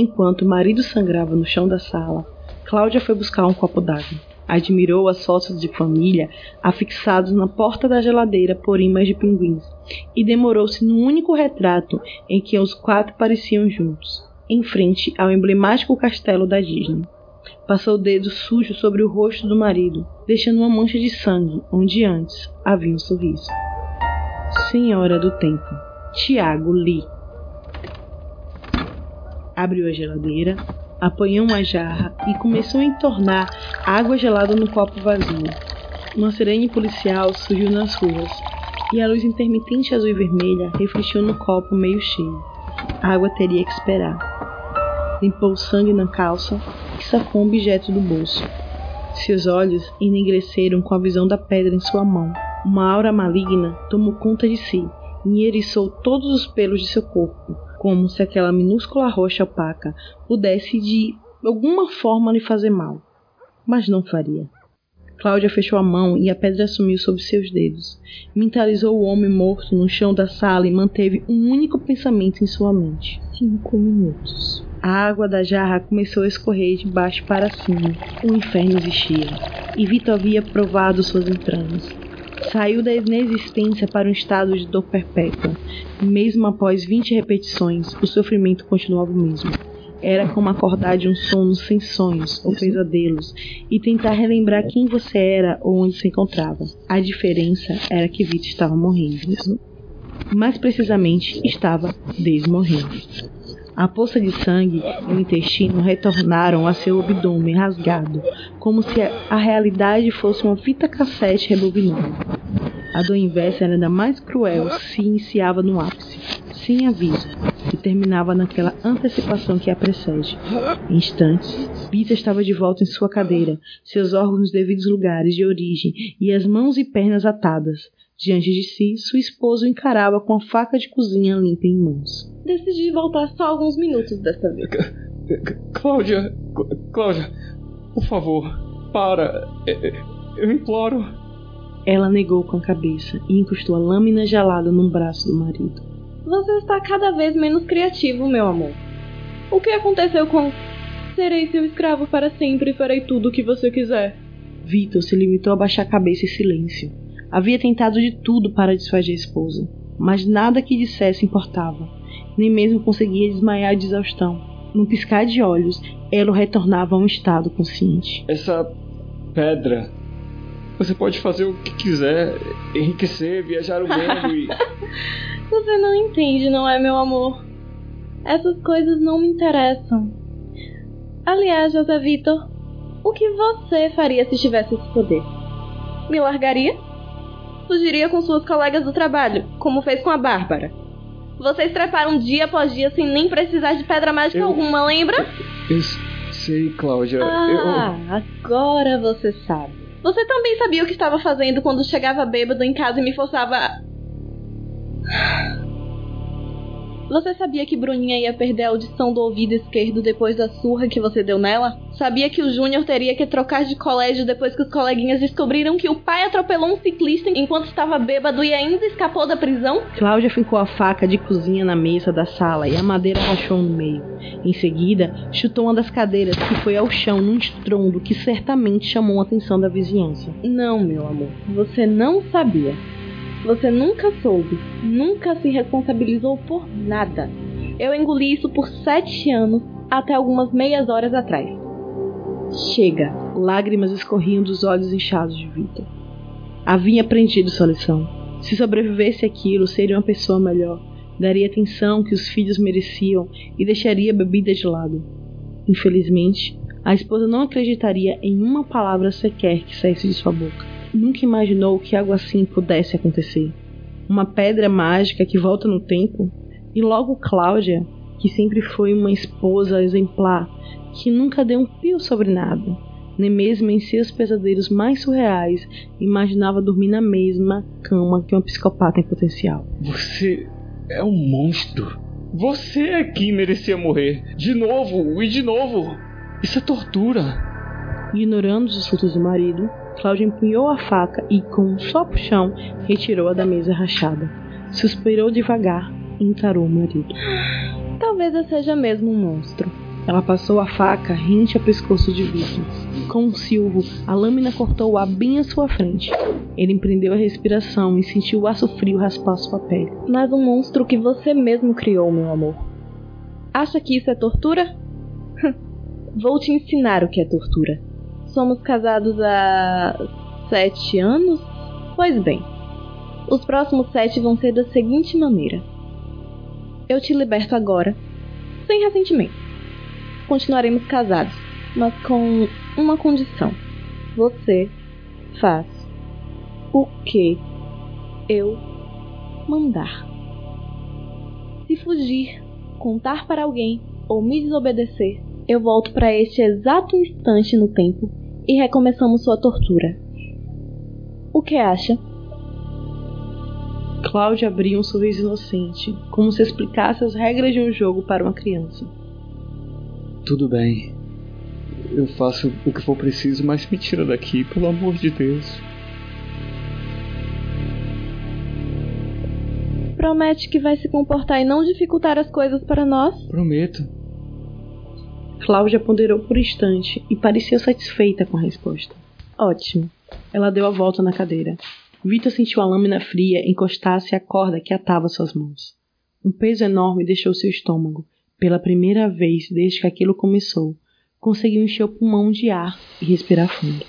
Enquanto o marido sangrava no chão da sala, Cláudia foi buscar um copo d'água. Admirou as fotos de família afixados na porta da geladeira por imãs de pinguins e demorou-se no único retrato em que os quatro pareciam juntos, em frente ao emblemático castelo da Disney. Passou o dedo sujo sobre o rosto do marido, deixando uma mancha de sangue onde antes havia um sorriso. Senhora do Tempo, Tiago Lee. Abriu a geladeira, apanhou uma jarra e começou a entornar água gelada no copo vazio. Uma sirene policial surgiu nas ruas e a luz intermitente azul e vermelha refletiu no copo meio cheio. A água teria que esperar. Limpou o sangue na calça e sacou um objeto do bolso. Seus olhos enegreceram com a visão da pedra em sua mão. Uma aura maligna tomou conta de si e eriçou todos os pelos de seu corpo, como se aquela minúscula rocha opaca pudesse de alguma forma lhe fazer mal. Mas não faria. Cláudia fechou a mão e a pedra sumiu sob seus dedos. Mentalizou o homem morto no chão da sala e manteve um único pensamento em sua mente. Cinco minutos. A água da jarra começou a escorrer de baixo para cima. O inferno existia, e Vitor havia provado suas entranhas. Saiu da inexistência para um estado de dor perpétua. Mesmo após vinte repetições, o sofrimento continuava o mesmo. Era como acordar de um sono sem sonhos ou pesadelos e tentar relembrar quem você era ou onde se encontrava. A diferença era que Vitor estava morrendo. Mais precisamente, estava desmorrendo. A poça de sangue e o intestino retornaram a seu abdômen rasgado, como se a realidade fosse uma fita cassete rebobinada. A dor inversa era ainda mais cruel se iniciava no ápice, sem aviso, e terminava naquela antecipação que a precede. Em instantes, Bita estava de volta em sua cadeira, seus órgãos nos devidos lugares de origem e as mãos e pernas atadas. Diante de si, sua esposa o encarava com a faca de cozinha limpa em mãos. Decidi voltar só alguns minutos desta vez. Cláudia, Cláudia, por favor, para. Eu imploro. Ela negou com a cabeça e encostou a lâmina gelada no braço do marido. Você está cada vez menos criativo, meu amor. O que aconteceu com. Serei seu escravo para sempre e farei tudo o que você quiser? Vitor se limitou a baixar a cabeça em silêncio. Havia tentado de tudo para dissuadir a esposa, mas nada que dissesse importava. Nem mesmo conseguia desmaiar de exaustão. Num piscar de olhos, ela retornava a um estado consciente. Essa pedra. Você pode fazer o que quiser, enriquecer, viajar o mundo e. Você não entende, não é, meu amor? Essas coisas não me interessam. Aliás, José Vitor, o que você faria se tivesse esse poder? Me largaria? Fugiria com suas colegas do trabalho, como fez com a Bárbara. Vocês treparam dia após dia sem nem precisar de pedra mágica eu, alguma, lembra? Eu sei, Cláudia. Ah, eu... agora você sabe. Você também sabia o que estava fazendo quando chegava bêbado em casa e me forçava. Você sabia que Bruninha ia perder a audição do ouvido esquerdo depois da surra que você deu nela? Sabia que o Júnior teria que trocar de colégio depois que os coleguinhas descobriram que o pai atropelou um ciclista enquanto estava bêbado e ainda escapou da prisão? Cláudia ficou a faca de cozinha na mesa da sala e a madeira rachou no meio. Em seguida, chutou uma das cadeiras que foi ao chão num estrondo que certamente chamou a atenção da vizinhança. Não, meu amor, você não sabia. Você nunca soube, nunca se responsabilizou por nada. Eu engoli isso por sete anos, até algumas meias horas atrás. Chega! Lágrimas escorriam dos olhos inchados de Vitor. Havia aprendido sua lição. Se sobrevivesse aquilo, seria uma pessoa melhor. Daria atenção que os filhos mereciam e deixaria a bebida de lado. Infelizmente, a esposa não acreditaria em uma palavra sequer que saísse de sua boca nunca imaginou que algo assim pudesse acontecer. Uma pedra mágica que volta no tempo, e logo Cláudia, que sempre foi uma esposa exemplar, que nunca deu um pio sobre nada, nem mesmo em seus pesadelos mais surreais imaginava dormir na mesma cama que uma psicopata em potencial. Você é um monstro. Você é quem merecia morrer. De novo e de novo. Isso é tortura. Ignorando os insultos do marido, Cláudia empunhou a faca e, com um só puxão, retirou-a da mesa rachada. Suspirou devagar e encarou o marido. Talvez eu seja mesmo um monstro. Ela passou a faca rente ao pescoço de Vitor. Com um silvo, a lâmina cortou o ar bem à sua frente. Ele empreendeu a respiração e sentiu o aço frio raspar sua pele. Mas um monstro que você mesmo criou, meu amor. Acha que isso é tortura? Vou te ensinar o que é tortura. Somos casados há sete anos? Pois bem, os próximos sete vão ser da seguinte maneira: eu te liberto agora, sem ressentimento. Continuaremos casados, mas com uma condição: você faz o que eu mandar. Se fugir, contar para alguém ou me desobedecer, eu volto para este exato instante no tempo e recomeçamos sua tortura. O que acha? Cláudia abria um sorriso inocente, como se explicasse as regras de um jogo para uma criança. Tudo bem. Eu faço o que for preciso, mas me tira daqui, pelo amor de Deus. Promete que vai se comportar e não dificultar as coisas para nós? Prometo. Cláudia ponderou por instante e pareceu satisfeita com a resposta. Ótimo. Ela deu a volta na cadeira. Vitor sentiu a lâmina fria encostar-se à corda que atava suas mãos. Um peso enorme deixou seu estômago. Pela primeira vez desde que aquilo começou, conseguiu encher o pulmão de ar e respirar fundo.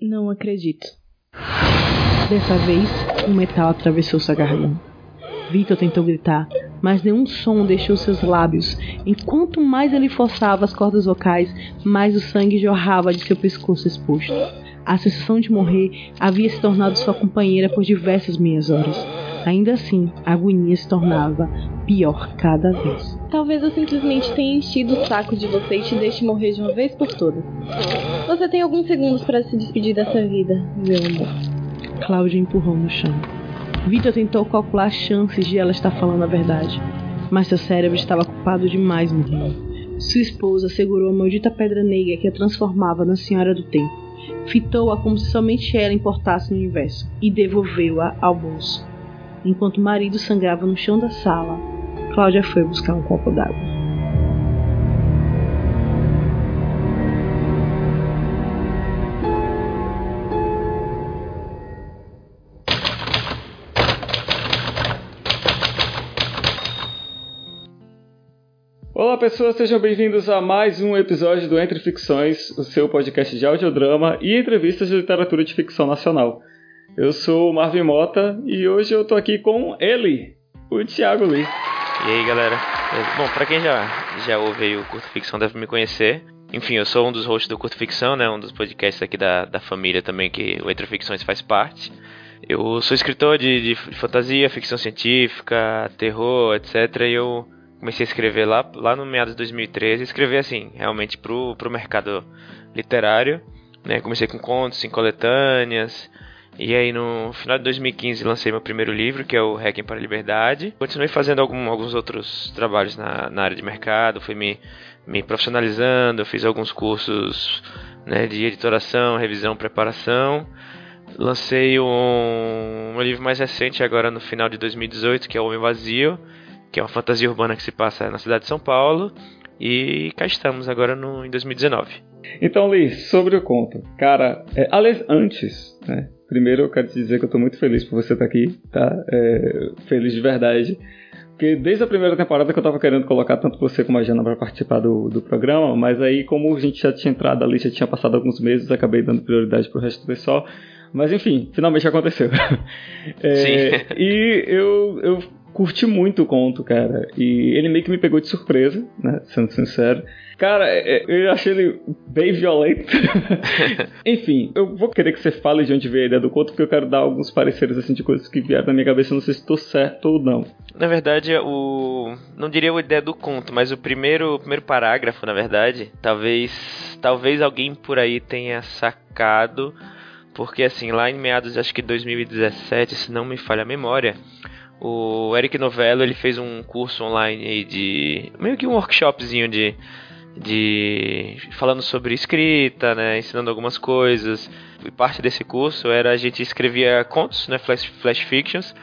Não acredito. Dessa vez, um metal atravessou sua garganta. Vitor tentou gritar, mas nenhum som deixou seus lábios. Enquanto mais ele forçava as cordas vocais, mais o sangue jorrava de seu pescoço exposto. A sensação de morrer havia se tornado sua companheira por diversas meias horas. Ainda assim, a agonia se tornava pior cada vez. Talvez eu simplesmente tenha enchido o saco de você e te deixe morrer de uma vez por todas. Você tem alguns segundos para se despedir dessa vida, meu amor. Cláudia empurrou no chão. Vitor tentou calcular as chances de ela estar falando a verdade, mas seu cérebro estava ocupado demais morrendo. Sua esposa segurou a maldita pedra negra que a transformava na Senhora do Tempo, fitou-a como se somente ela importasse no universo e devolveu-a ao bolso. Enquanto o marido sangrava no chão da sala, Cláudia foi buscar um copo d'água. Pessoas, sejam bem-vindos a mais um episódio do Entre Ficções, o seu podcast de audiodrama e entrevistas de literatura de ficção nacional. Eu sou o Marvin Mota e hoje eu tô aqui com ele, o Thiago Lee. E aí galera, bom, para quem já, já ouve o Curto Ficção deve me conhecer. Enfim, eu sou um dos hosts do Curto Ficção, né, um dos podcasts aqui da, da família também que o Entre Ficções faz parte. Eu sou escritor de, de fantasia, ficção científica, terror, etc. E eu comecei a escrever lá, lá no meados de 2013, escrever assim, realmente pro, pro mercado literário, né? Comecei com contos, em coletâneas, e aí no final de 2015 lancei meu primeiro livro, que é o Hacking para a Liberdade. Continuei fazendo algum, alguns outros trabalhos na, na área de mercado, fui me, me profissionalizando, fiz alguns cursos né, de editoração, revisão, preparação. Lancei um, um livro mais recente agora no final de 2018, que é O Homem Vazio, que é uma fantasia urbana que se passa na cidade de São Paulo. E cá estamos agora no, em 2019. Então, Lee, sobre o conto. Cara, é, aliás, antes, né? Primeiro eu quero te dizer que eu tô muito feliz por você estar aqui, tá? É, feliz de verdade. Porque desde a primeira temporada que eu tava querendo colocar tanto você como a Jana para participar do, do programa, mas aí, como a gente já tinha entrado ali, já tinha passado alguns meses, acabei dando prioridade pro resto do pessoal. Mas enfim, finalmente aconteceu. é, Sim. e eu, eu curti muito o conto, cara. E ele meio que me pegou de surpresa, né? Sendo sincero. Cara, é, eu achei ele bem violento. Enfim, eu vou querer que você fale de onde veio a ideia do conto, porque eu quero dar alguns pareceres assim de coisas que vieram na minha cabeça, não sei se estou certo ou não. Na verdade, o não diria a ideia do conto, mas o primeiro, o primeiro parágrafo, na verdade, talvez talvez alguém por aí tenha sacado, porque assim, lá em meados acho que 2017, se não me falha a memória, o Eric Novello ele fez um curso online de meio que um workshopzinho de de falando sobre escrita, né, ensinando algumas coisas. E parte desse curso era a gente escrevia contos, né, flash, flash fictions,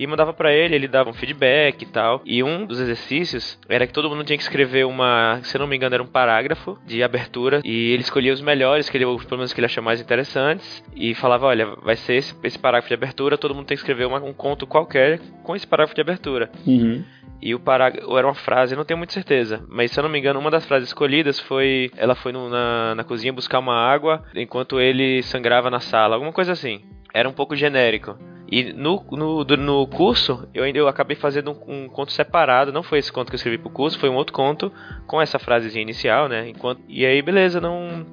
e mandava para ele, ele dava um feedback e tal. E um dos exercícios era que todo mundo tinha que escrever uma, se não me engano, era um parágrafo de abertura e ele escolhia os melhores, que ele, pelo menos que ele achou mais interessantes e falava, olha, vai ser esse, esse parágrafo de abertura, todo mundo tem que escrever uma, um conto qualquer com esse parágrafo de abertura. Uhum. E o parágrafo era uma frase, não tenho muita certeza, mas se eu não me engano, uma das frases escolhidas foi: ela foi no, na, na cozinha buscar uma água enquanto ele sangrava na sala, alguma coisa assim. Era um pouco genérico. E no, no, no curso, eu ainda eu acabei fazendo um, um, conto separado. Não foi esse conto que eu escrevi pro curso, foi um outro conto com essa frasezinha inicial, né? Enquanto, e aí, beleza, não,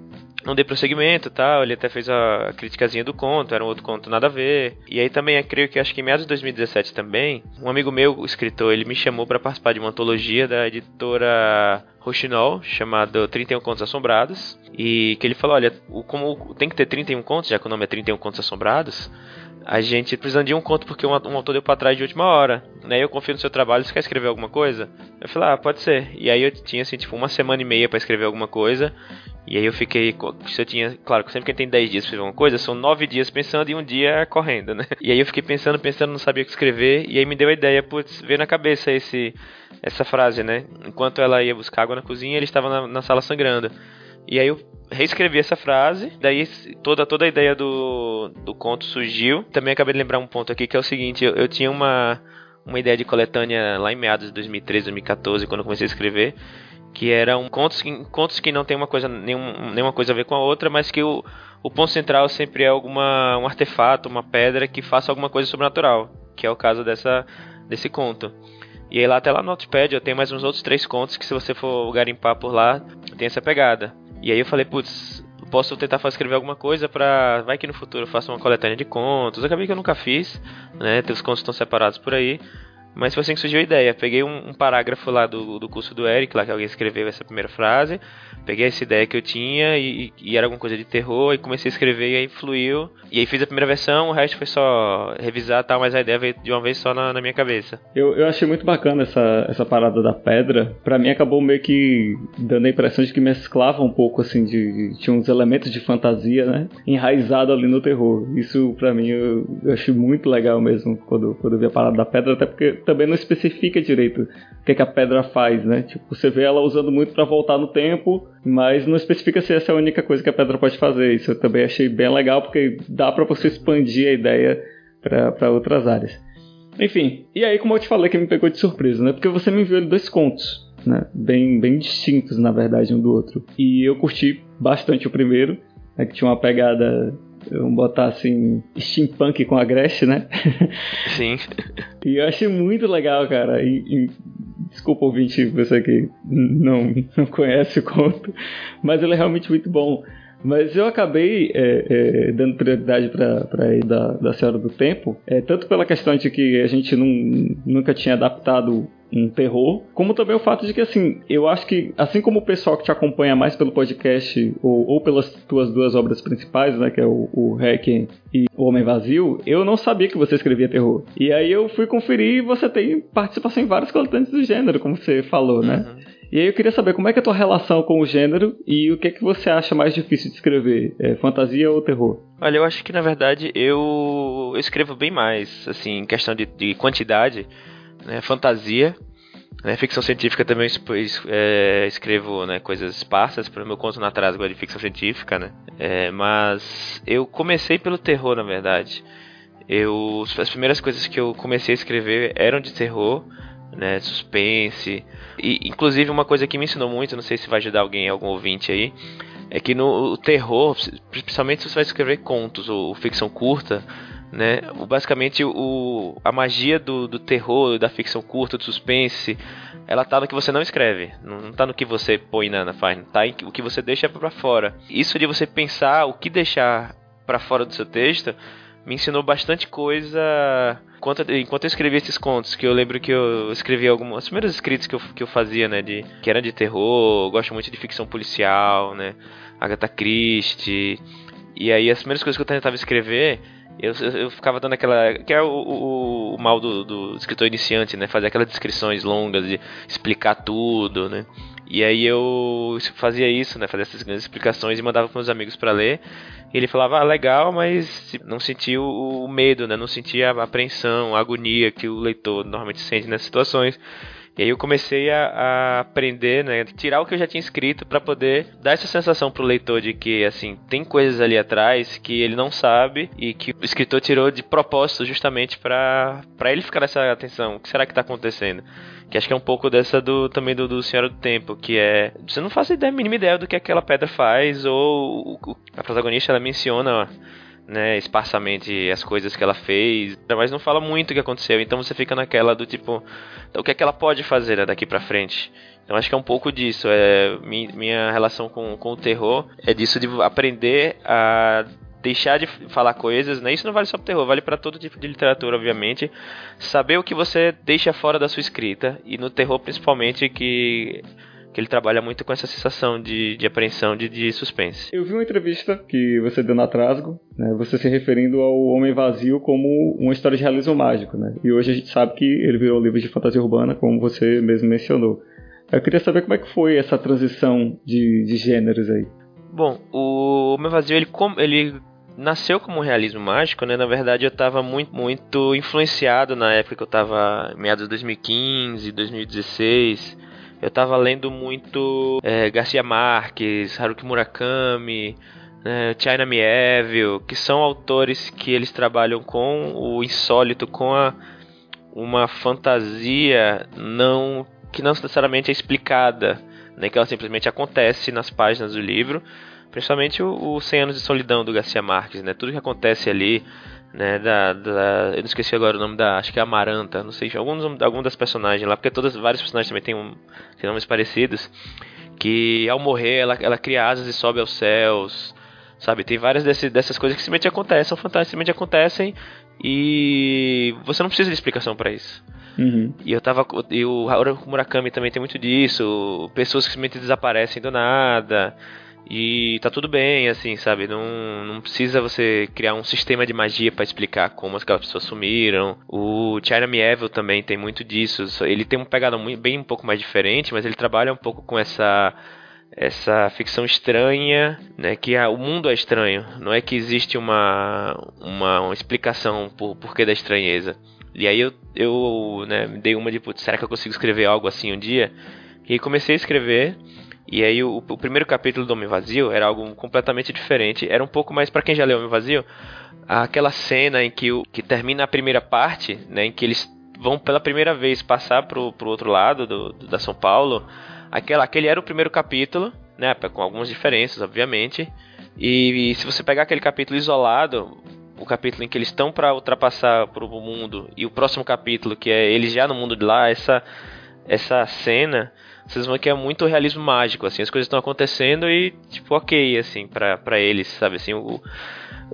não dei prosseguimento tal. Ele até fez a criticazinha do conto, era um outro conto nada a ver. E aí também, eu creio que acho que em meados de 2017 também, um amigo meu, escritor, ele me chamou para participar de uma antologia da editora Rochinol, chamado 31 Contos Assombrados. E que ele falou: olha, como tem que ter 31 contos, já que o nome é 31 Contos Assombrados a gente precisando de um conto porque um, um autor deu pra trás de última hora. Né? Eu confio no seu trabalho, você quer escrever alguma coisa? Eu falei, ah, pode ser. E aí eu tinha assim, tipo, uma semana e meia para escrever alguma coisa. E aí eu fiquei, se eu tinha, claro, sempre que tem 10 dias pra escrever uma coisa, são 9 dias pensando e um dia correndo, né? E aí eu fiquei pensando, pensando, não sabia o que escrever, e aí me deu a ideia, putz, veio na cabeça esse, essa frase, né? Enquanto ela ia buscar água na cozinha, ele estava na, na sala sangrando. E aí eu reescrevi essa frase, daí toda, toda a ideia do, do conto surgiu. Também acabei de lembrar um ponto aqui que é o seguinte: eu, eu tinha uma, uma ideia de coletânea lá em meados de 2013, 2014, quando eu comecei a escrever, que eram contos, contos que não tem uma coisa, nenhum, nenhuma coisa a ver com a outra, mas que o, o ponto central sempre é alguma, um artefato, uma pedra que faça alguma coisa sobrenatural, que é o caso dessa, desse conto. E aí lá até lá no Notepad eu tenho mais uns outros três contos que se você for garimpar por lá, tem essa pegada. E aí eu falei, putz, posso tentar escrever alguma coisa pra. Vai que no futuro eu faça uma coletânea de contos. Acabei que eu nunca fiz, né? Os contos estão separados por aí. Mas foi assim que surgiu a ideia. Peguei um, um, parágrafo lá do, do curso do Eric, lá que alguém escreveu essa primeira frase. Peguei essa ideia que eu tinha e, e, era alguma coisa de terror. E comecei a escrever e aí fluiu. E aí fiz a primeira versão, o resto foi só revisar tal, mas a ideia veio de uma vez só na, na minha cabeça. Eu, eu achei muito bacana essa, essa parada da pedra. Pra mim acabou meio que dando a impressão de que mesclava um pouco, assim, de. Tinha uns elementos de fantasia, né? Enraizado ali no terror. Isso pra mim eu, eu achei muito legal mesmo quando, quando eu vi a parada da pedra, até porque também não especifica direito o que, é que a pedra faz, né? Tipo, você vê ela usando muito para voltar no tempo, mas não especifica se essa é a única coisa que a pedra pode fazer. Isso eu também achei bem legal, porque dá para você expandir a ideia para outras áreas. Enfim, e aí, como eu te falei, que me pegou de surpresa, né? Porque você me enviou dois contos, né? Bem, bem distintos, na verdade, um do outro. E eu curti bastante o primeiro, né? que tinha uma pegada Vamos botar assim, steampunk com agreste, né? Sim. e eu achei muito legal, cara. E, e, desculpa ouvinte, você que não, não conhece o conto, mas ele é realmente muito bom. Mas eu acabei é, é, dando prioridade para ir da, da Senhora do Tempo, é, tanto pela questão de que a gente não, nunca tinha adaptado um terror, como também o fato de que, assim, eu acho que, assim como o pessoal que te acompanha mais pelo podcast ou, ou pelas tuas duas obras principais, né, que é o, o Requiem e O Homem Vazio, eu não sabia que você escrevia terror. E aí eu fui conferir e você tem participação em vários coletantes do gênero, como você falou, né? Uhum. E aí eu queria saber como é que é a tua relação com o gênero e o que é que você acha mais difícil de escrever, é, fantasia ou terror? Olha, eu acho que na verdade eu, escrevo bem mais, assim, em questão de, de quantidade, né, fantasia, né, ficção científica também é, escrevo né, coisas esparsas, para o meu conto na trásgua de ficção científica, né, é, mas eu comecei pelo terror, na verdade. Eu, as primeiras coisas que eu comecei a escrever eram de terror, né, suspense, e inclusive uma coisa que me ensinou muito, não sei se vai ajudar alguém, algum ouvinte aí, é que no terror, principalmente se você vai escrever contos ou, ou ficção curta, né? Basicamente, o, a magia do, do terror, da ficção curta, do suspense, ela tá no que você não escreve, não tá no que você põe na, na página, tá em o que você deixa para fora. Isso de você pensar o que deixar para fora do seu texto me ensinou bastante coisa enquanto, enquanto eu escrevia esses contos, que eu lembro que eu escrevi algumas as primeiras escritas que eu, que eu fazia, né, de que era de terror, gosto muito de ficção policial, né, Agatha Christie. E aí as primeiras coisas que eu tentava escrever Eu, eu, ficava dando aquela. que é o, o, o mal do, do, escritor iniciante, né? Fazer aquelas descrições longas de explicar tudo, né? E aí eu fazia isso, né? Fazia essas grandes explicações e mandava para meus amigos para ler. E ele falava, ah, legal, mas não sentia o medo, né? Não sentia a apreensão, a agonia que o leitor normalmente sente nessas situações. E aí eu comecei a, a aprender, né, tirar o que eu já tinha escrito para poder dar essa sensação pro leitor de que assim, tem coisas ali atrás que ele não sabe e que o escritor tirou de propósito justamente para ele ficar nessa atenção. O que será que tá acontecendo? Que acho que é um pouco dessa do também do, do Senhora do Tempo, que é você não faz ideia, a mínima ideia do que aquela pedra faz ou a protagonista ela menciona né, esparsamente as coisas que ela fez, mas não fala muito o que aconteceu. Então você fica naquela do tipo, então, o que é que ela pode fazer né, daqui para frente? Então acho que é um pouco disso. É minha relação com, com o terror é disso de aprender a deixar de falar coisas, né? Isso não vale só pro terror, vale para todo tipo de literatura, obviamente. Saber o que você deixa fora da sua escrita e no terror principalmente que que ele trabalha muito com essa sensação de, de apreensão, de, de suspense. Eu vi uma entrevista que você deu na Trasgo, né, você se referindo ao Homem Vazio como uma história de realismo mágico, né? E hoje a gente sabe que ele virou um livro de fantasia urbana, como você mesmo mencionou. Eu queria saber como é que foi essa transição de, de gêneros aí. Bom, o Homem Vazio, ele, ele nasceu como um realismo mágico, né? Na verdade, eu estava muito, muito influenciado na época que eu estava meados de 2015, 2016 eu tava lendo muito é, Garcia Marques, Haruki Murakami, né, China Mieville, que são autores que eles trabalham com o insólito, com a, uma fantasia não que não necessariamente é explicada, né, que ela simplesmente acontece nas páginas do livro, principalmente o, o 100 anos de solidão do Garcia Marques, né, tudo que acontece ali né, da, da, eu não esqueci agora o nome da, acho que é Amaranta, não sei, alguns algum das personagens lá, porque todas vários personagens também têm, um, têm nomes parecidos, que ao morrer ela, ela cria asas e sobe aos céus, sabe? Tem várias desse, dessas coisas que simplesmente acontecem, são fantásticas, simplesmente acontecem e você não precisa de explicação para isso. Uhum. E eu tava. E o Murakami também tem muito disso. Pessoas que simplesmente desaparecem do nada. E tá tudo bem, assim, sabe? Não, não precisa você criar um sistema de magia para explicar como aquelas pessoas sumiram. O China Mieville também tem muito disso. Ele tem uma pegada bem um pouco mais diferente, mas ele trabalha um pouco com essa essa ficção estranha, né, que a, o mundo é estranho. Não é que existe uma, uma, uma explicação por porquê da estranheza. E aí eu, eu né, me dei uma de, putz, será que eu consigo escrever algo assim um dia? E comecei a escrever e aí o, o, primeiro capítulo do Homem Vazio era algo completamente diferente. Era um pouco mais para quem já leu Homem Vazio, aquela cena em que, o, que termina a primeira parte, né, em que eles vão pela primeira vez passar pro, pro outro lado do, do, da São Paulo. Aquela, aquele era o primeiro capítulo, né, com algumas diferenças, obviamente. E, e se você pegar aquele capítulo isolado, o capítulo em que eles estão para ultrapassar pro mundo e o próximo capítulo que é eles já no mundo de lá, essa essa cena vocês vão que é muito realismo mágico, assim, as coisas estão acontecendo e, tipo, ok, assim, pra, pra eles, sabe, assim, o,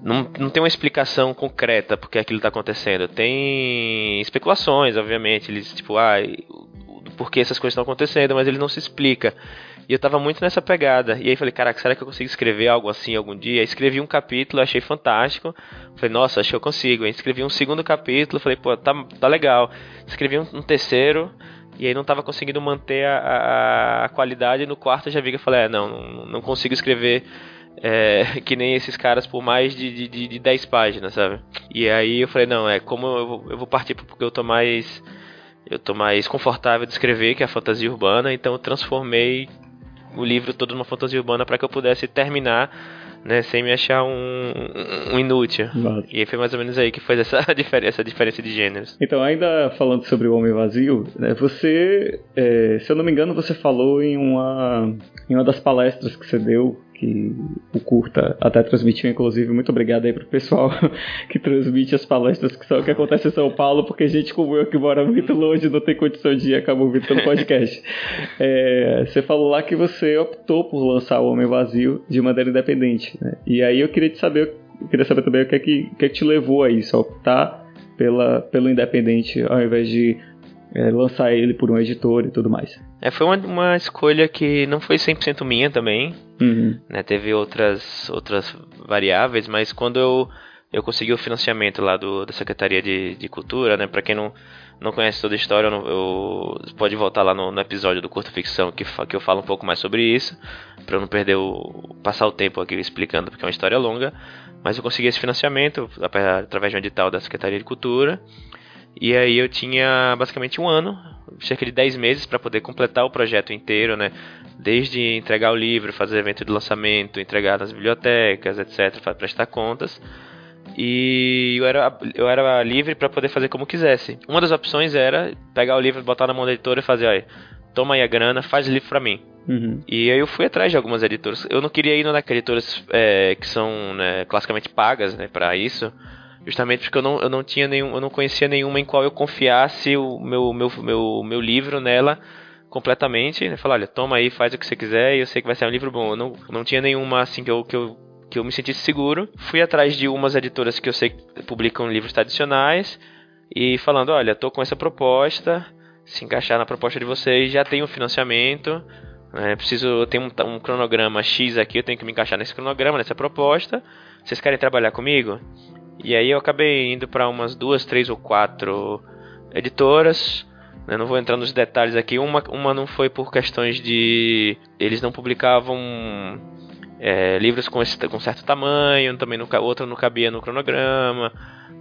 não, não tem uma explicação concreta porque aquilo está acontecendo. Tem especulações, obviamente, eles, tipo, ah, por que essas coisas estão acontecendo, mas ele não se explica. E eu tava muito nessa pegada. E aí falei, caraca, será que eu consigo escrever algo assim algum dia? Escrevi um capítulo, achei fantástico. Falei, nossa, acho que eu consigo. Aí escrevi um segundo capítulo, falei, pô, tá, tá legal. Escrevi um, um terceiro, e aí não estava conseguindo manter a, a, qualidade. No quarto eu já vi que eu falei, é, não, não, não consigo escrever é, que nem esses caras por mais de, de, de 10 páginas, sabe? E aí eu falei, não, é como eu vou, eu vou partir porque eu tô mais. Eu tô mais confortável de escrever, que é a fantasia urbana, então eu transformei o livro todo numa fantasia urbana para que eu pudesse terminar né, sem me achar um, um inútil. E foi mais ou menos aí que foi essa diferença, essa diferença de gêneros. Então, ainda falando sobre o Homem Vazio, né, você, é, se eu não me engano, você falou em uma, em uma das palestras que você deu que o Curta até transmitiu, inclusive. Muito obrigado aí pro pessoal que transmite as palestras que são que acontece em São Paulo, porque gente como eu que mora muito longe não tem condição de ir, acaba ouvindo pelo podcast. é, você falou lá que você optou por lançar o Homem Vazio de maneira independente, né? E aí eu queria te saber, queria saber também o que é que, o que, é que te levou a isso, a optar pela, pelo independente ao invés de é, lançar ele por um editor e tudo mais. É, foi uma, uma escolha que não foi 100% minha também. Uhum. Né, teve outras, outras variáveis, mas quando eu eu consegui o financiamento lá do, da Secretaria de, de Cultura, né? Para quem não, não conhece toda a história, eu, eu pode voltar lá no, no, episódio do Curto Ficção que, que eu falo um pouco mais sobre isso, para eu não perder o passar o tempo aqui explicando, porque é uma história longa. Mas eu consegui esse financiamento através de um edital da Secretaria de Cultura. E aí eu tinha basicamente um ano, cerca de 10 meses para poder completar o projeto inteiro, né? Desde entregar o livro, fazer evento de lançamento, entregar nas bibliotecas, etc, para prestar contas. E eu era, eu era livre para poder fazer como quisesse. Uma das opções era pegar o livro, botar na mão da editora e fazer, olha, toma aí a grana, faz livro para mim. Uhum. E aí eu fui atrás de algumas editoras. Eu não queria ir naquelas editoras é, que são né, classicamente pagas, né, para isso justamente porque eu não, eu não tinha nenhum, eu não conhecia nenhuma em qual eu confiasse o meu, meu, meu, meu livro nela completamente, né? Falar, olha, toma aí, faz o que você quiser e eu sei que vai ser um livro bom. Eu não, não tinha nenhuma assim que eu, que eu que eu me sentisse seguro. Fui atrás de umas editoras que eu sei que publicam livros tradicionais e falando, olha, tô com essa proposta, se encaixar na proposta de vocês, já tenho financiamento, né? preciso, eu tenho um, um cronograma X aqui, eu tenho que me encaixar nesse cronograma, nessa proposta. Vocês querem trabalhar comigo? E aí eu acabei indo para umas duas, três ou quatro editoras. Né? Não vou entrar nos detalhes aqui. Uma, uma não foi por questões de. Eles não publicavam é, livros com, esse, com certo tamanho, também no, outra não cabia no cronograma.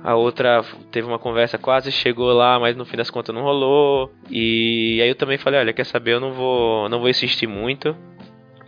A outra teve uma conversa, quase chegou lá, mas no fim das contas não rolou. E aí eu também falei, olha, quer saber, eu não vou, não vou insistir muito.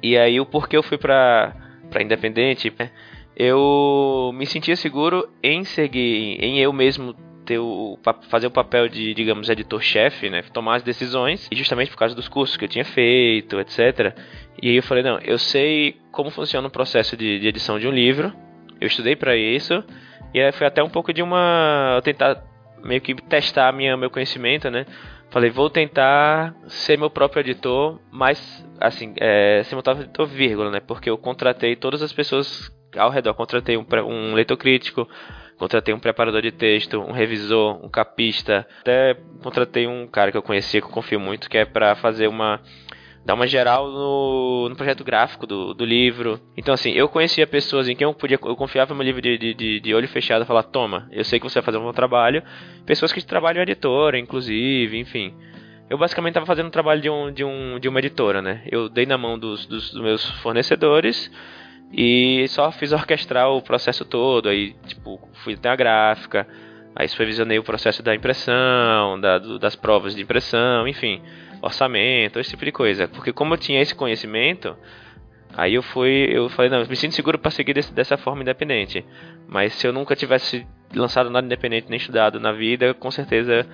E aí o porquê eu fui para para independente, né? Eu me sentia seguro em seguir, em eu mesmo ter o, fazer o papel de, digamos, editor-chefe, né? Tomar as decisões, e justamente por causa dos cursos que eu tinha feito, etc. E aí eu falei, não, eu sei como funciona o processo de, de edição de um livro, eu estudei para isso, e aí foi até um pouco de uma... Tentar meio que testar minha, meu conhecimento, né? Falei, vou tentar ser meu próprio editor, mas, assim, é, ser meu próprio editor, vírgula, né? Porque eu contratei todas as pessoas ao redor. Contratei um, um leitor crítico, contratei um preparador de texto, um revisor, um capista, até contratei um cara que eu conhecia, que eu confio muito, que é para fazer uma dar uma geral no, no projeto gráfico do, do, livro. Então, assim, eu conhecia pessoas em quem eu podia, eu confiava no meu livro de, de, de olho fechado, falar, toma, eu sei que você vai fazer um bom trabalho. Pessoas que trabalham em editora, inclusive, enfim. Eu basicamente estava fazendo um trabalho de, um, de, um, de uma editora, né? Eu dei na mão dos, dos, dos meus fornecedores e só fiz orquestrar o processo todo, aí, tipo, fui até a gráfica, aí supervisionei o processo da impressão, da, do, das provas de impressão, enfim, orçamento, esse tipo de coisa. Porque como eu tinha esse conhecimento, aí eu fui, eu falei, não, eu me sinto seguro para seguir desse, dessa forma independente. Mas se eu nunca tivesse lançado nada independente nem estudado na vida, com certeza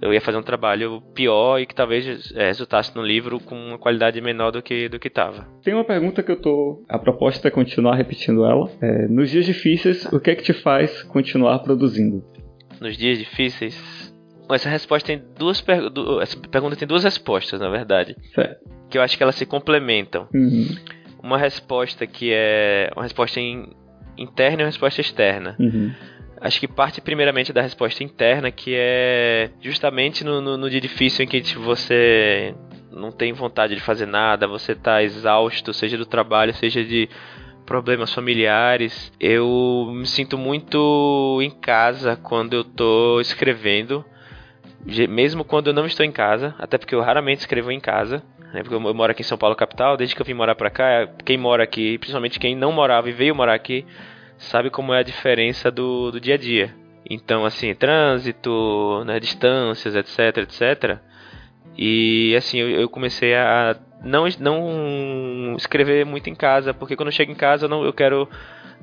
eu ia fazer um trabalho pior e que talvez é, resultasse no livro com uma qualidade menor do que do que estava. Tem uma pergunta que eu tô. A proposta é continuar repetindo ela. É, nos dias difíceis, o que é que te faz continuar produzindo? Nos dias difíceis. Essa resposta tem duas per... essa pergunta tem duas respostas, na verdade. Certo. Que eu acho que elas se complementam. Uhum. Uma resposta que é uma resposta in... interna e uma resposta externa. Uhum. Acho que parte primeiramente da resposta interna, que é justamente no, no, no dia difícil em que tipo, você não tem vontade de fazer nada, você está exausto, seja do trabalho, seja de problemas familiares. Eu me sinto muito em casa quando eu estou escrevendo, mesmo quando eu não estou em casa, até porque eu raramente escrevo em casa. Né, porque eu moro aqui em São Paulo capital, desde que eu vim morar pra cá, quem mora aqui, principalmente quem não morava e veio morar aqui, sabe como é a diferença do, do dia a dia. Então, assim, trânsito, né, distâncias, etc, etc. E, assim, eu, eu comecei a não, não escrever muito em casa, porque quando eu chego em casa eu, não, eu quero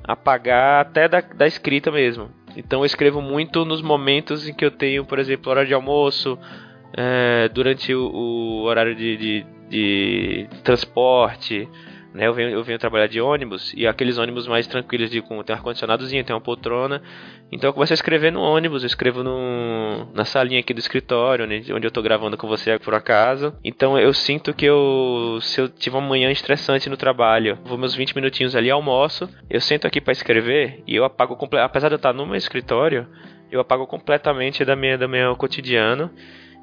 apagar até da, da escrita mesmo. Então eu escrevo muito nos momentos em que eu tenho, por exemplo, hora de almoço, é, durante o, o horário de, de, de transporte, né? Eu venho, eu venho trabalhar de ônibus e aqueles ônibus mais tranquilos de com tem um ar-condicionadozinho, tem uma poltrona. Então eu começo a escrever no ônibus, eu escrevo no, na salinha aqui do escritório, né, onde eu tô gravando com você por acaso. Então eu sinto que eu se eu tiver uma manhã estressante no trabalho, vou meus 20 minutinhos ali almoço, eu sento aqui para escrever e eu apago apesar de eu estar no meu escritório, eu apago completamente da minha do meu cotidiano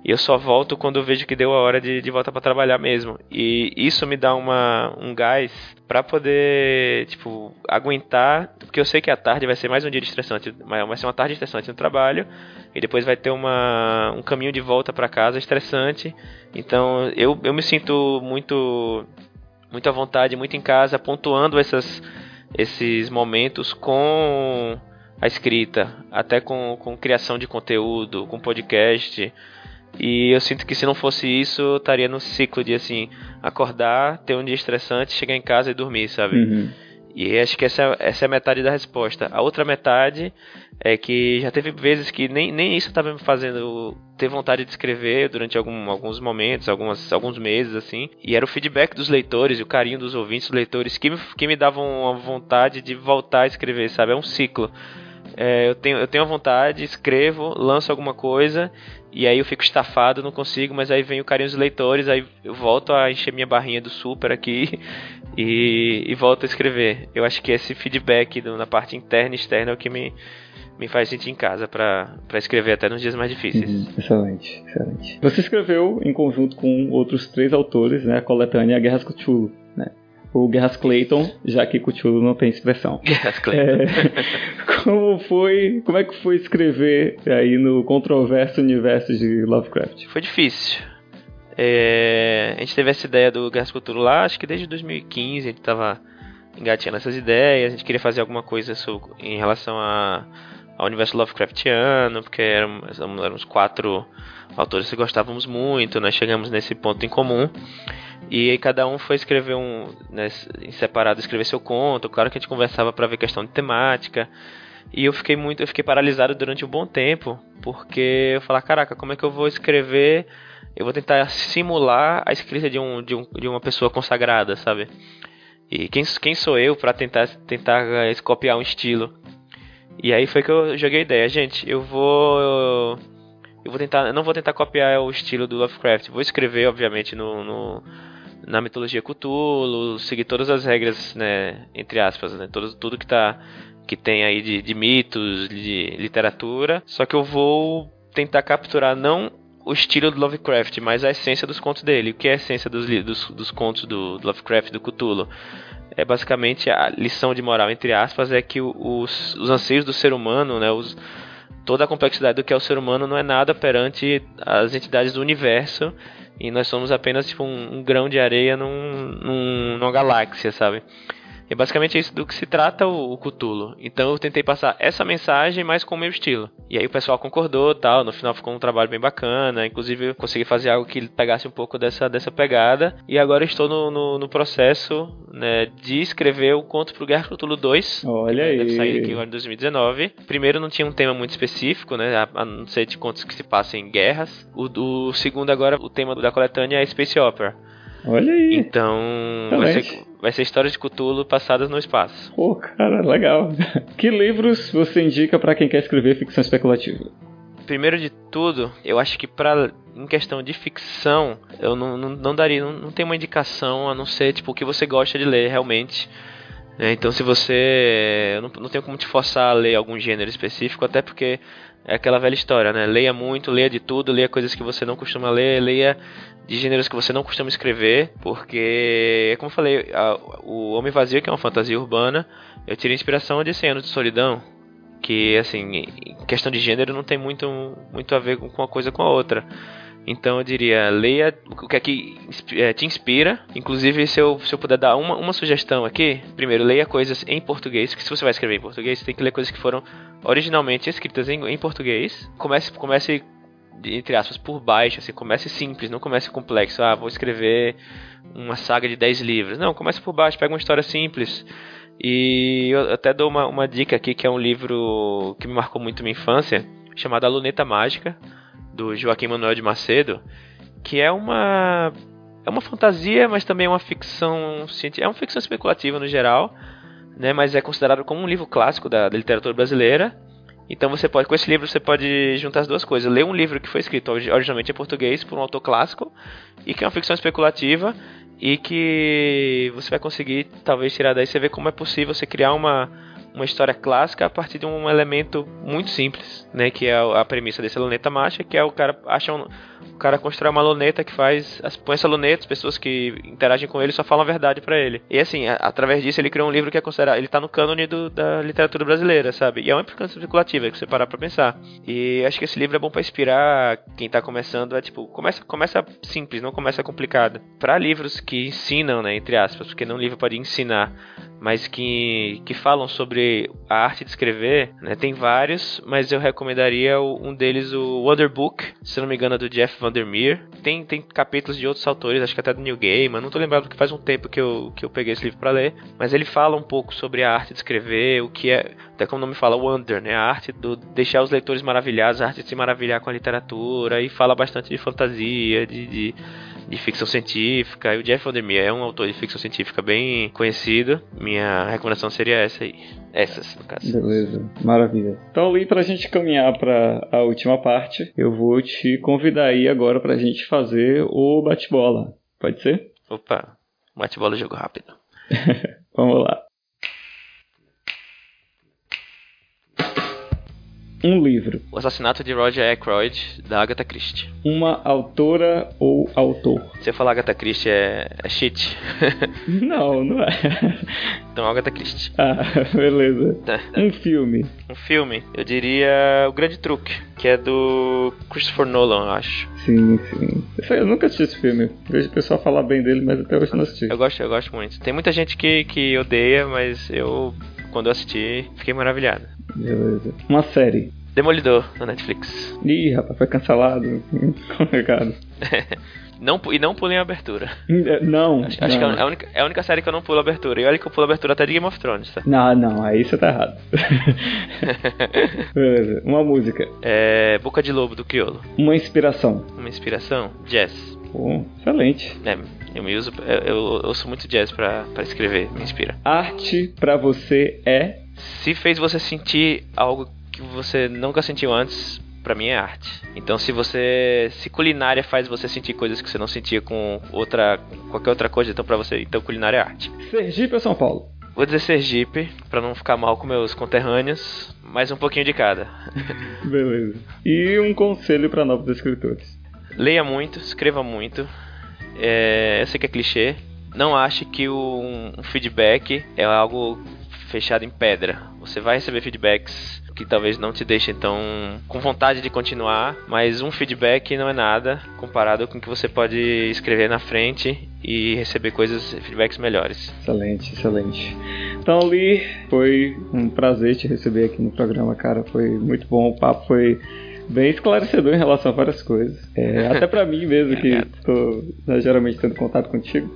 E eu só volto quando eu vejo que deu a hora de, de voltar para trabalhar mesmo. E isso me dá uma, um gás para poder, tipo, aguentar. Porque eu sei que a tarde vai ser mais um dia estressante. Vai ser uma tarde estressante no trabalho. E depois vai ter uma, um caminho de volta para casa estressante. Então eu, eu me sinto muito, muito à vontade, muito em casa, pontuando essas, esses momentos com a escrita, até com, com criação de conteúdo, com podcast. E eu sinto que se não fosse isso, eu estaria no ciclo de assim, acordar, ter um dia estressante, chegar em casa e dormir, sabe? Uhum. E acho que essa, essa é a metade da resposta. A outra metade é que já teve vezes que nem, nem isso estava me fazendo ter vontade de escrever durante algum, alguns momentos, algumas, alguns meses, assim. E era o feedback dos leitores e o carinho dos ouvintes, dos leitores, que me, que me davam a vontade de voltar a escrever, sabe? É um ciclo. É, eu, tenho, eu tenho a vontade, escrevo, lanço alguma coisa e aí eu fico estafado, não consigo, mas aí vem o carinho dos leitores, aí eu volto a encher minha barrinha do super aqui e, e volto a escrever. Eu acho que esse feedback do, na parte interna e externa é o que me, me faz sentir em casa para escrever até nos dias mais difíceis. Uhum, excelente, excelente. Você escreveu em conjunto com outros três autores, né, a coletânea Guerras Cthulhu, né? O Guerras Clayton, já que Cthulhu não tem expressão. Guerras Clayton. É, como foi, como é que foi escrever aí no controverso universo de Lovecraft? Foi difícil. É, a gente teve essa ideia do Guerras Cthulhu lá, acho que desde 2015 a gente estava engatinhando essas ideias, a gente queria fazer alguma coisa em relação a, ao universo Lovecraftiano, porque éramos, éramos quatro autores que gostávamos muito, nós chegamos nesse ponto em comum. E aí cada um foi escrever um, né, em separado, escrever seu conto. Claro que a gente conversava para ver questão de temática. E eu fiquei muito, eu fiquei paralisado durante um bom tempo, porque eu falava, caraca, como é que eu vou escrever? Eu vou tentar simular a escrita de, um, de, um, de uma pessoa consagrada, sabe? E quem, quem sou eu para tentar tentar eh, copiar um estilo? E aí foi que eu joguei a ideia, gente, eu vou eu, vou tentar, eu não vou tentar copiar o estilo do Lovecraft, vou escrever obviamente no, no na mitologia Cthulhu, seguir todas as regras, né, entre aspas, né, tudo, tudo que tá que tem aí de, de mitos, de literatura, só que eu vou tentar capturar não o estilo do Lovecraft, mas a essência dos contos dele. O que é a essência dos, dos, dos contos do, do Lovecraft, do Cthulhu? É basicamente a lição de moral, entre aspas, é que os, os anseios do ser humano, né, os, toda a complexidade do que é o ser humano não é nada perante as entidades do universo e nós somos apenas tipo um, um grão de areia num, num, numa galáxia, sabe? É basicamente isso do que se trata o, o Cthulhu. Então eu tentei passar essa mensagem, mas com o meu estilo. E aí o pessoal concordou tal. No final ficou um trabalho bem bacana. Inclusive eu consegui fazer algo que pegasse um pouco dessa, dessa pegada. E agora estou no, no, no processo né, de escrever o conto pro Guerra Cthulhu 2. Olha aí. Deve sair aqui agora em 2019. Primeiro não tinha um tema muito específico, né? A, a não ser de contos que se passam em guerras. O, o segundo agora, o tema da coletânea é Space Opera. Olha aí. Então, vai ser, vai ser histórias de Cthulhu passadas no espaço. Pô, cara, legal. Que livros você indica para quem quer escrever ficção especulativa? Primeiro de tudo, eu acho que para em questão de ficção, eu não, não, não daria, não, não tem uma indicação a não ser tipo o que você gosta de ler realmente. É, então, se você. Eu não, não tenho como te forçar a ler algum gênero específico, até porque é aquela velha história, né? Leia muito, leia de tudo, leia coisas que você não costuma ler, leia de gêneros que você não costuma escrever, porque, como eu falei, a, o Homem Vazio, que é uma fantasia urbana, eu tirei inspiração de 100 Anos de Solidão, que, assim, em questão de gênero não tem muito, muito a ver com uma coisa com a outra. Então eu diria, leia o que é que é, te inspira. Inclusive, se eu, se eu puder dar uma, uma sugestão aqui, primeiro, leia coisas em português, que se você vai escrever em português, você tem que ler coisas que foram originalmente escritas em, em português. Comece, comece entre aspas, por baixo, assim, comece simples, não comece complexo. Ah, vou escrever uma saga de 10 livros. Não, comece por baixo, pega uma história simples. E eu até dou uma, uma dica aqui, que é um livro que me marcou muito minha infância, chamado A Luneta Mágica, do Joaquim Manuel de Macedo, que é uma é uma fantasia, mas também é uma ficção é uma ficção especulativa no geral, né, mas é considerado como um livro clássico da, da literatura brasileira então você pode, com esse livro você pode juntar as duas coisas. Ler um livro que foi escrito originalmente em português por um autor clássico e que é uma ficção especulativa e que você vai conseguir talvez tirar daí você ver como é possível você criar uma uma história clássica a partir de um elemento muito simples, né, que é a premissa desse Luneta Marcha, que é o cara acha um, cara constrói uma luneta que faz. Põe essa luneta, as pessoas que interagem com ele só falam a verdade para ele. E assim, a, através disso ele criou um livro que é considerado. Ele tá no cânone do, da literatura brasileira, sabe? E é uma implicância especulativa que você parar pra pensar. E acho que esse livro é bom para inspirar quem tá começando. É tipo, começa, começa simples, não começa complicado. Para livros que ensinam, né, entre aspas, porque não livro pode ensinar mas que, que falam sobre a arte de escrever, né? Tem vários, mas eu recomendaria um deles, o Wonder Book, se não me engano, é do Jeff Vandermeer. Tem, tem capítulos de outros autores, acho que até do New Gaiman, não tô lembrado porque faz um tempo que eu, que eu peguei esse livro para ler, mas ele fala um pouco sobre a arte de escrever, o que é, até como o nome fala, Wonder, né? A arte do deixar os leitores maravilhados, a arte de se maravilhar com a literatura, e fala bastante de fantasia, de, de de ficção científica. E o Jeff Vandermeer é um autor de ficção científica bem conhecido. Minha recomendação seria essa aí. Essas, no caso. Beleza, maravilha. Então, ali, pra gente caminhar para a última parte, eu vou te convidar aí agora pra gente fazer o bate-bola. Pode ser? Opa, bate-bola jogo rápido. Vamos lá. Um livro. O Assassinato de Roger Ackroyd, da Agatha Christie. Uma autora ou autor? Se eu falar Agatha Christie é, é shit. não, não é. Então Agatha Christie. Ah, beleza. um filme. Um filme, eu diria O Grande Truque, que é do Christopher Nolan, eu acho. Sim, sim. Eu nunca assisti esse filme. Vejo o pessoal falar bem dele, mas até hoje não assisti. Eu gosto, eu gosto muito. Tem muita gente que, que odeia, mas eu, quando eu assisti, fiquei maravilhado. Beleza. Uma série. Demolidor, na Netflix. Ih, rapaz, foi cancelado. Complicado. Não, e não pulem a abertura. É, não. Acho, acho não. que é a, única, é a única série que eu não pulo a abertura. E olha que eu pulo a abertura até de Game of Thrones, tá? Não, não, aí você tá errado. Beleza. Uma música. É. Boca de Lobo do Criolo. Uma inspiração. Uma inspiração? Jazz. Pô, excelente. É, eu me uso. Eu, eu, eu sou muito jazz pra, pra escrever, me inspira. Arte pra você é. Se fez você sentir algo que você nunca sentiu antes, para mim é arte. Então se você se culinária faz você sentir coisas que você não sentia com outra qualquer outra coisa, então para você, então culinária é arte. Sergipe ou São Paulo? Vou dizer Sergipe para não ficar mal com meus conterrâneos, mas um pouquinho de cada. Beleza. E um conselho para novos escritores. Leia muito, escreva muito. É, eu sei que é clichê. Não ache que o, um feedback é algo fechado em pedra. Você vai receber feedbacks que talvez não te deixem tão com vontade de continuar, mas um feedback não é nada comparado com o que você pode escrever na frente e receber coisas, feedbacks melhores. Excelente, excelente. Então, Lee, foi um prazer te receber aqui no programa, cara. Foi muito bom, o papo foi bem esclarecedor em relação a várias coisas. É, até para mim mesmo, que estou né, geralmente tendo contato contigo.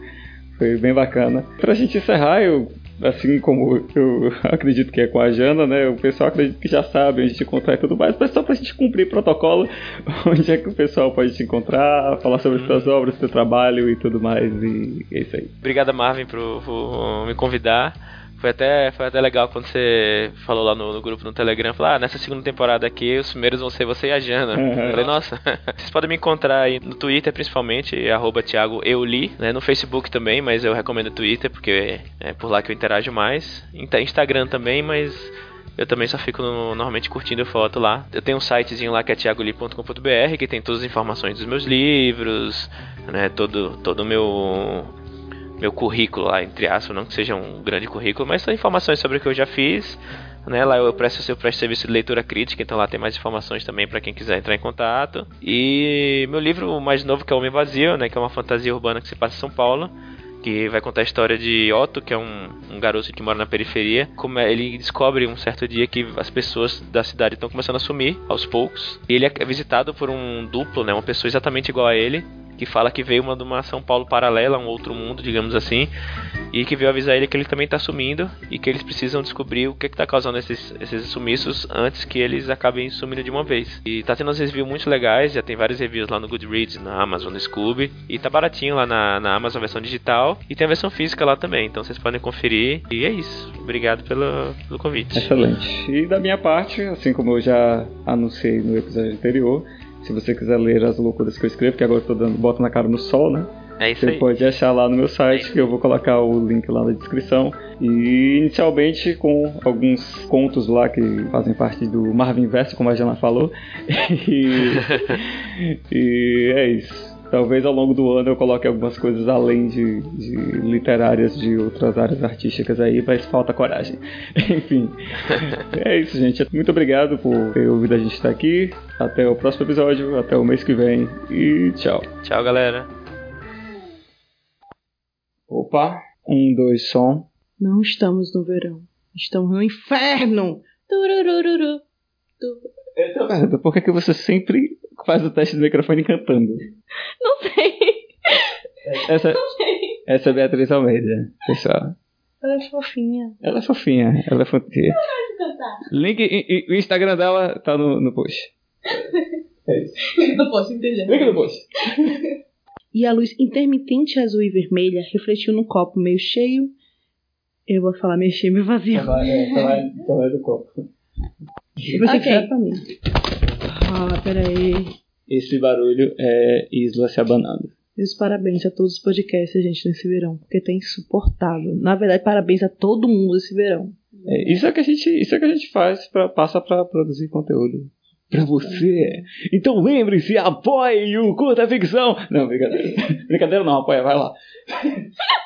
Foi bem bacana. Pra gente encerrar, eu assim como eu acredito que é com a Jana, né? O pessoal acredita que já sabe onde te encontrar e tudo mais, mas só pra gente cumprir protocolo, onde é que o pessoal pode te encontrar, falar sobre as suas obras, seu trabalho e tudo mais, e é isso aí. Obrigada, Marvin, por, por me convidar. Foi até, foi até legal quando você falou lá no, no grupo no Telegram, falou, ah, nessa segunda temporada aqui os primeiros vão ser você e a Jana. Uhum. Eu falei, nossa, vocês podem me encontrar aí no Twitter principalmente, arroba Thiago Euli, né, no Facebook também, mas eu recomendo o Twitter porque é por lá que eu interajo mais. Instagram também, mas eu também só fico no, normalmente curtindo foto lá. Eu tenho um sitezinho lá que é thiagoli.com.br que tem todas as informações dos meus livros, né, todo todo o meu meu currículo lá, entre aspas, não que seja um grande currículo, mas são informações sobre o que eu já fiz. Né, lá eu presto, eu presto serviço de leitura crítica, então lá tem mais informações também para quem quiser entrar em contato. E meu livro mais novo, que é Homem Vazio, né, que é uma fantasia urbana que se passa em São Paulo, que vai contar a história de Otto, que é um, um garoto que mora na periferia. Como ele descobre um certo dia que as pessoas da cidade estão começando a sumir aos poucos. E ele é visitado por um duplo, né, uma pessoa exatamente igual a ele, que fala que veio uma de uma São Paulo paralela, um outro mundo, digamos assim, e que veio avisar ele que ele também está sumindo e que eles precisam descobrir o que está causando esses, esses sumiços antes que eles acabem sumindo de uma vez. E tá tendo uns reviews muito legais, já tem vários reviews lá no Goodreads, na Amazon, no Scooby, e tá baratinho lá na, na Amazon a versão digital, e tem a versão física lá também, então vocês podem conferir. E é isso. Obrigado pelo, pelo convite. Excelente. E da minha parte, assim como eu já anunciei no episódio anterior, se você quiser ler as loucuras que eu escrevo, que agora eu tô dando bota na cara no sol, né? É isso Você aí. pode achar lá no meu site, que eu vou colocar o link lá na descrição. E inicialmente com alguns contos lá que fazem parte do Marvin Verso, como a Jana falou. E, e é isso. Talvez ao longo do ano eu coloque algumas coisas além de, de literárias de outras áreas artísticas aí, mas falta coragem. Enfim, é isso, gente. Muito obrigado por ter ouvido a gente estar aqui. Até o próximo episódio, até o mês que vem e tchau. Tchau, galera. Opa, um, dois, som. Não estamos no verão. Estamos no inferno! Tururururu. Então, Fernanda, por que, que você sempre faz o teste do microfone cantando? Não sei. Essa, essa é a Beatriz Almeida, pessoal. Ela é fofinha. Ela é fofinha, ela é fofinha. Link, e- e- o Instagram dela tá no, no post. É isso. Não posso entender. Link no post. E a luz intermitente azul e vermelha refletiu no copo meio cheio. Eu vou falar meio cheio, meio vazio. Só vai do copo. Você Ok. que vai pra mim. Ah, peraí. Esse barulho é Isla se abanando. Meus parabéns a todos os podcasts, gente, nesse verão. Porque tá insuportável. Na verdade, parabéns a todo mundo esse verão. É, isso é que a gente, isso é que a gente faz para passa para produzir conteúdo para você. Então lembre-se, apoie o Curta Ficção. Não, brincadeira. brincadeira não, apoia, vai lá.